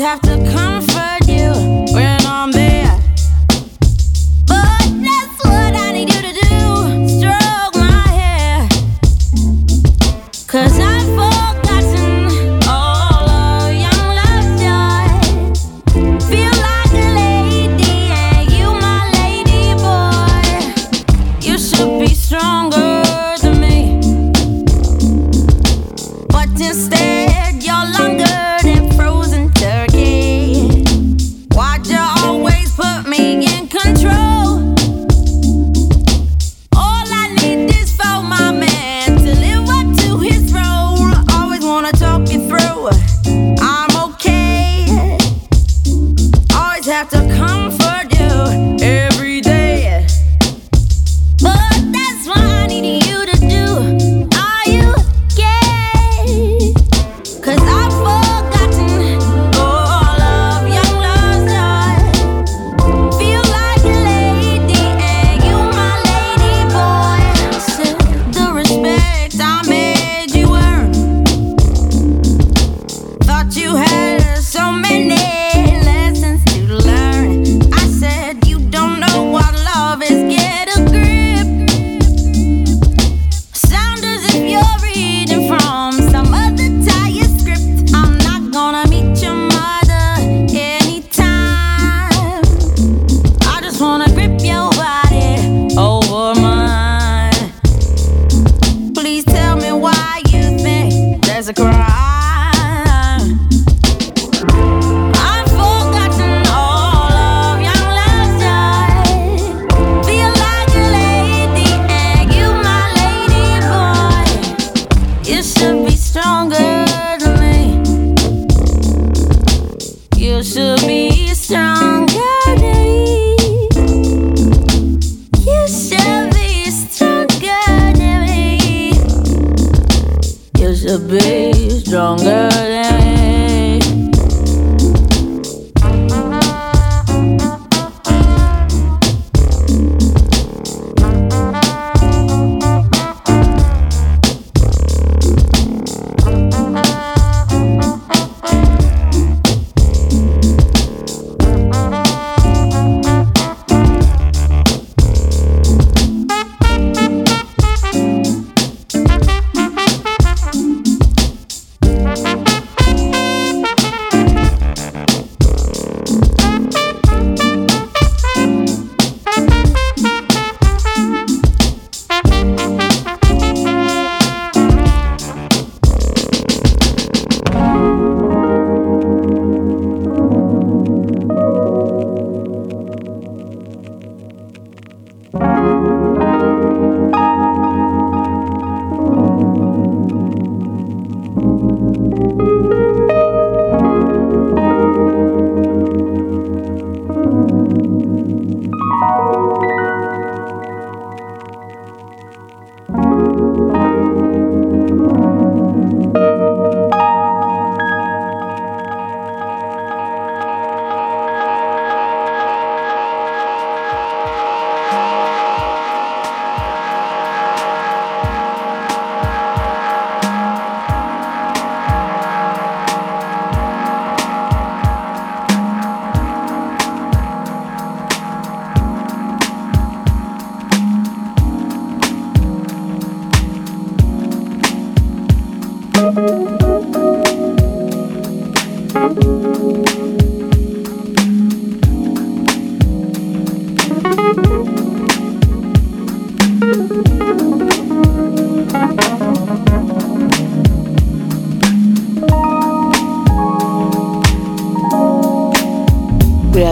have to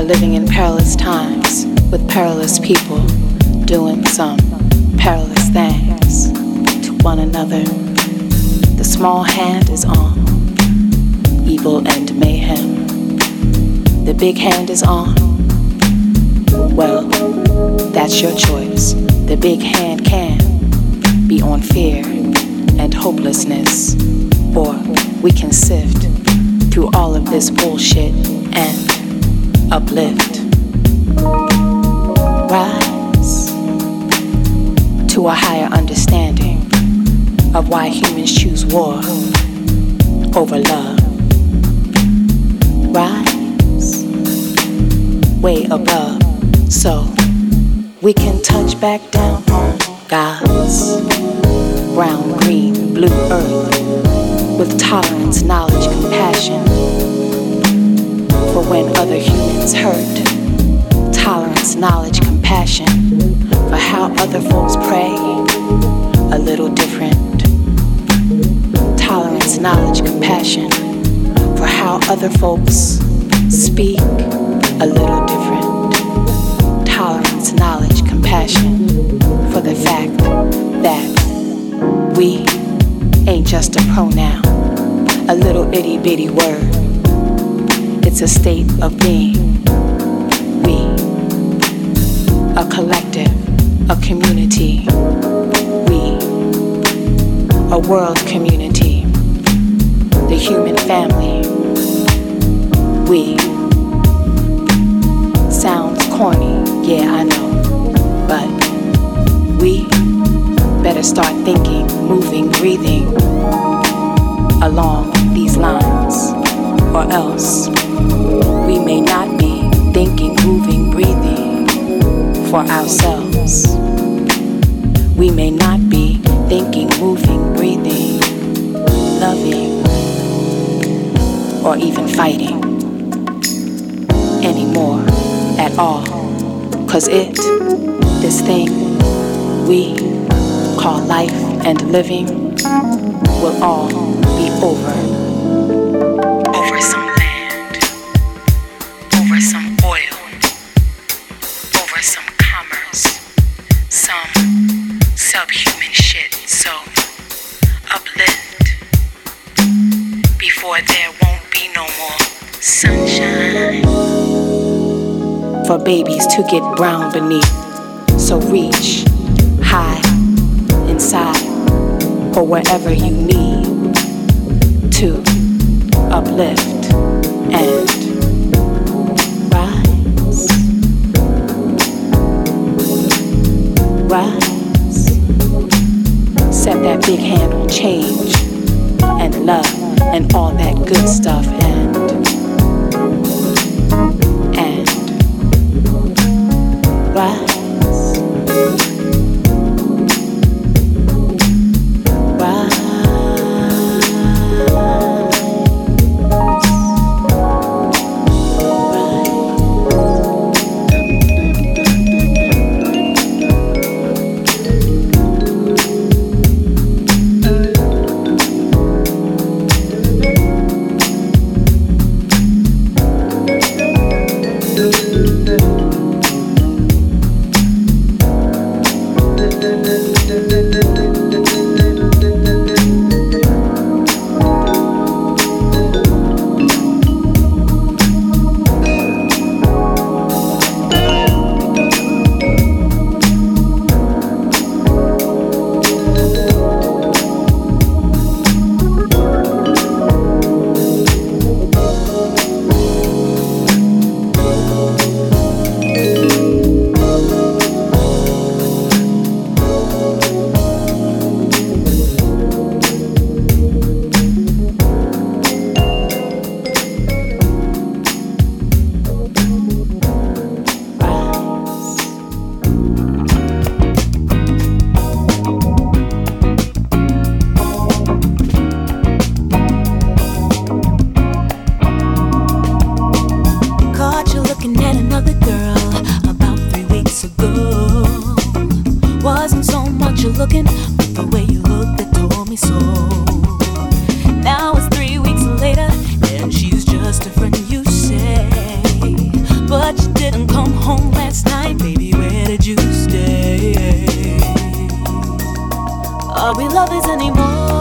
living in perilous times with perilous people doing some perilous things to one another. The small hand is on evil and mayhem. The big hand is on. Well, that's your choice. The big hand can be on fear and hopelessness, or we can sift through all of this bullshit and uplift, rise to a higher understanding of why humans choose war over love. Rise way above so we can touch back down on God's brown, green, blue earth with tolerance, knowledge, compassion for when other humans hurt. Tolerance, knowledge, compassion for how other folks pray a little different. Tolerance, knowledge, compassion for how other folks speak a little different. Tolerance, knowledge, compassion for the fact that we ain't just a pronoun, a little itty bitty word. It's a state of being. We, a collective, a community. We, a world community, the human family. We, sounds corny, yeah, I know, but we better start thinking, moving, breathing along these lines, or else we may not be thinking, moving, breathing for ourselves. We may not be thinking, moving, breathing, loving, or even fighting anymore at all. Cause it, this thing we call life and living, will all be over. For babies to get brown beneath, so reach high inside for wherever you need to uplift and rise. Rise. Set that big hand change and love and all that good stuff rise. We lovers anymore?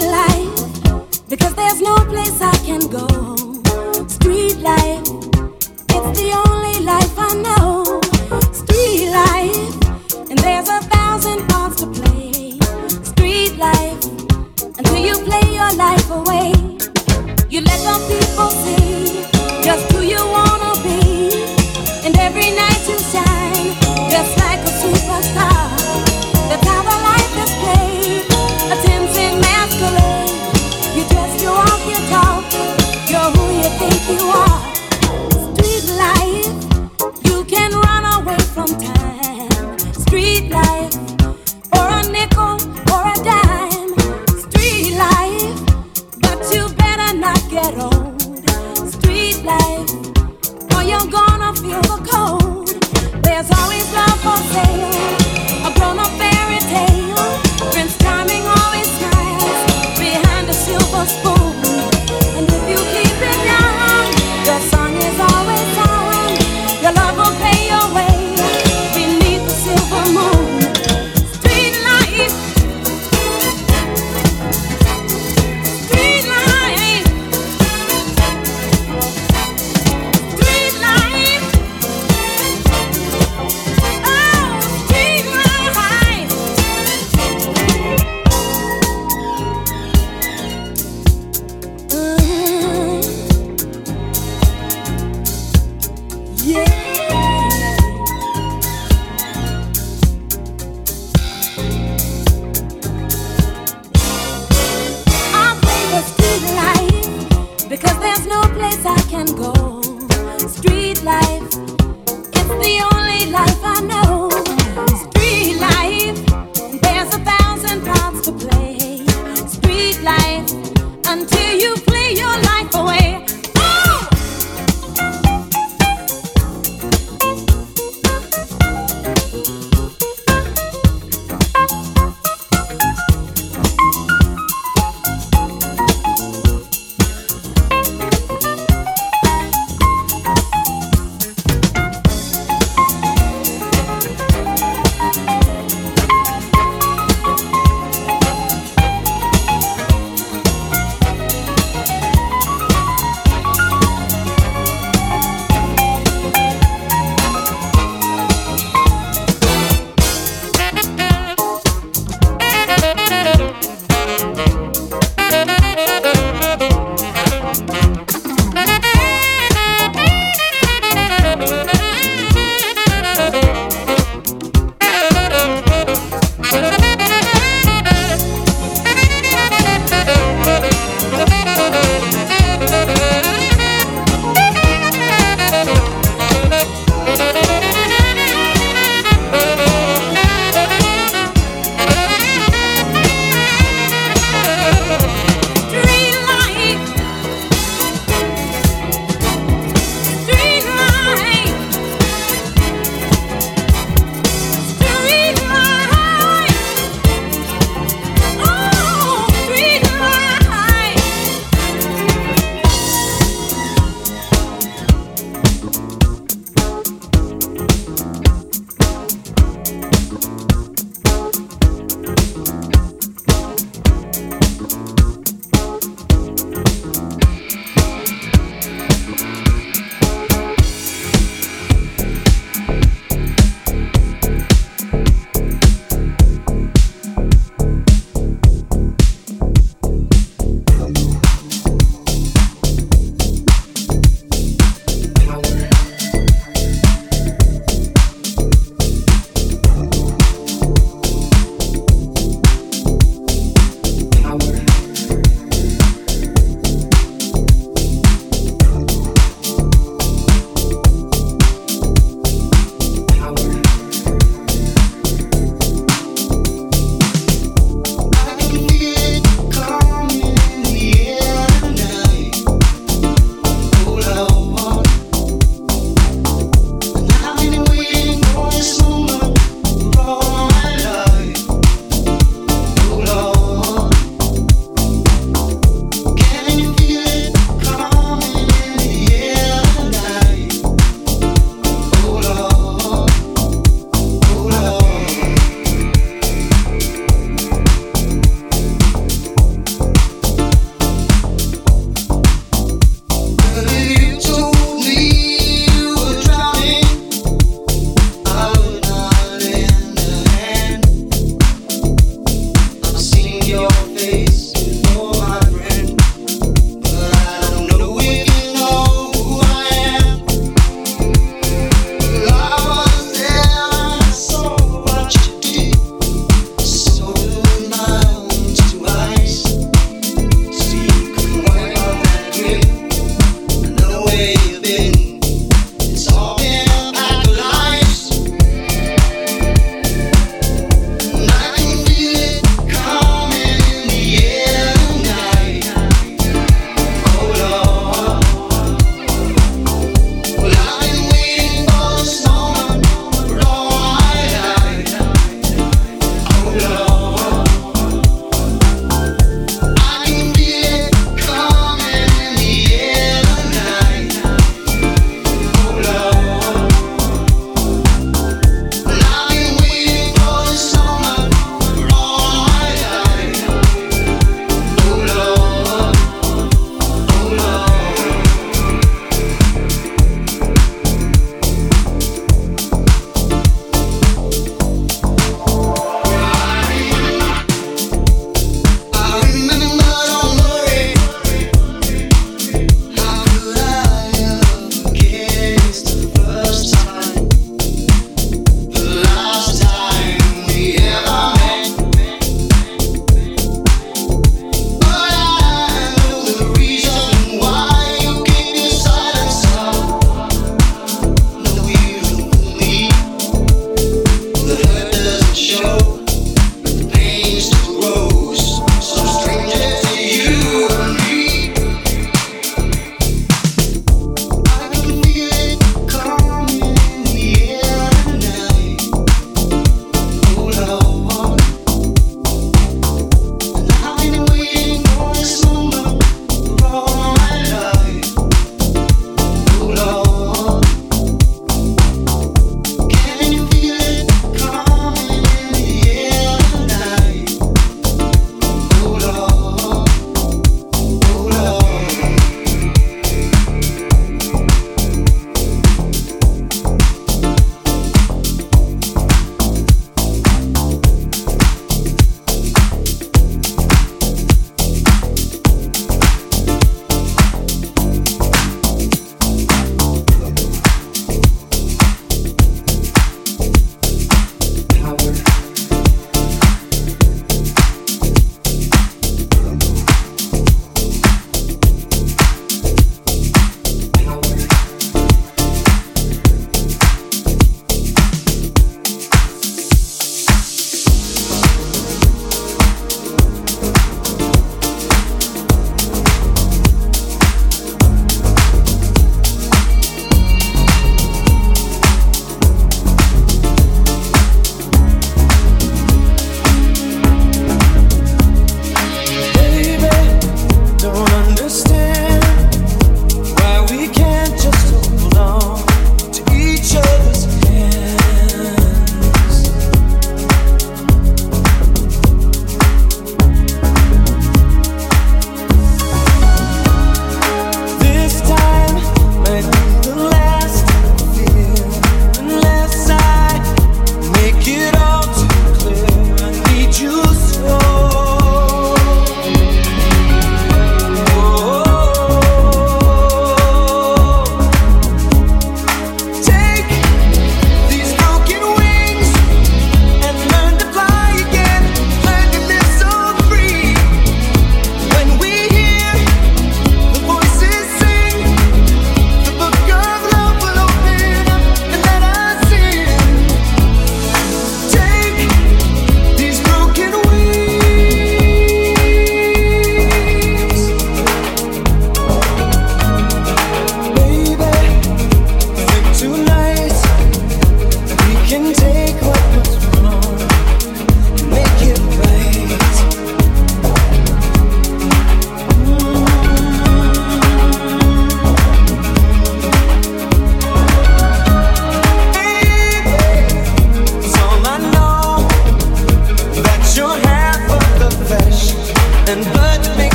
life because there's no place I can go.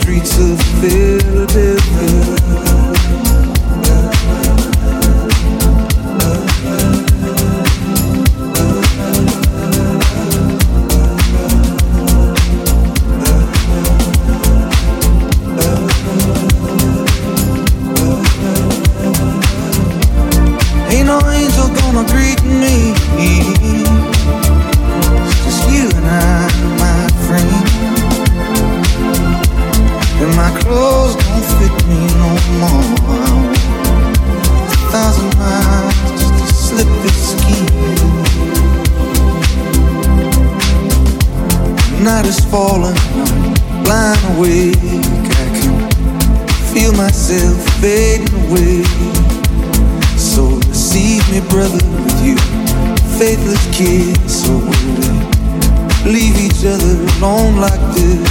Streets of Philadelphia. You.